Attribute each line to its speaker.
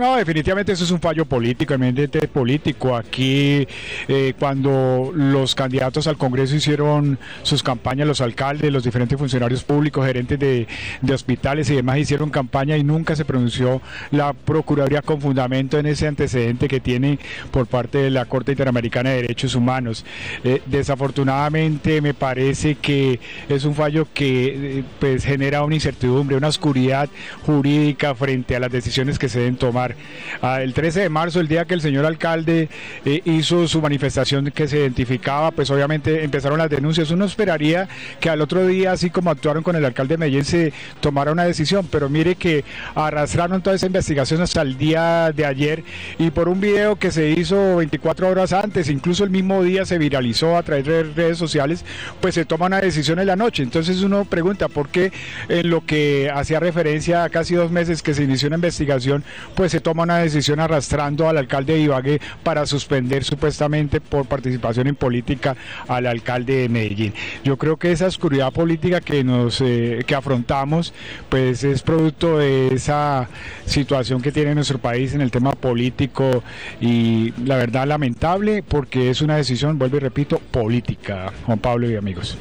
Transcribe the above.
Speaker 1: No, definitivamente eso es un fallo político, eminentemente político. Aquí, eh, cuando los candidatos al Congreso hicieron sus campañas, los alcaldes, los diferentes funcionarios públicos, gerentes de, hospitales y demás hicieron campaña y nunca se pronunció la Procuraduría con fundamento en ese antecedente que tiene por parte de la Corte Interamericana de Derechos Humanos. Eh, desafortunadamente me parece que es un fallo que eh, pues, genera una incertidumbre, una oscuridad jurídica frente a las decisiones que se deben tomar. Ah, el 13 de marzo, el día que el señor alcalde eh, hizo su manifestación que se identificaba, pues obviamente empezaron las denuncias. Uno esperaría que al otro día, así como actuaron con el alcalde de Medellín, se tomara una decisión, pero mire que arrastraron toda esa investigación hasta el día de ayer y por un video que se hizo 24 horas antes, incluso el mismo día se viralizó a través de redes sociales, pues se toma una decisión en la noche. Entonces uno pregunta por qué en lo que hacía referencia a casi dos meses que se inició una investigación, pues se toma una decisión arrastrando al alcalde de Ibagué para suspender supuestamente por participación en política al alcalde de Medellín. Yo creo que esa oscuridad política que nos eh, que afrontamos pues es producto de esa situación que tiene nuestro país en el tema político y la verdad lamentable porque es una decisión, vuelvo y repito, política, Juan Pablo y amigos.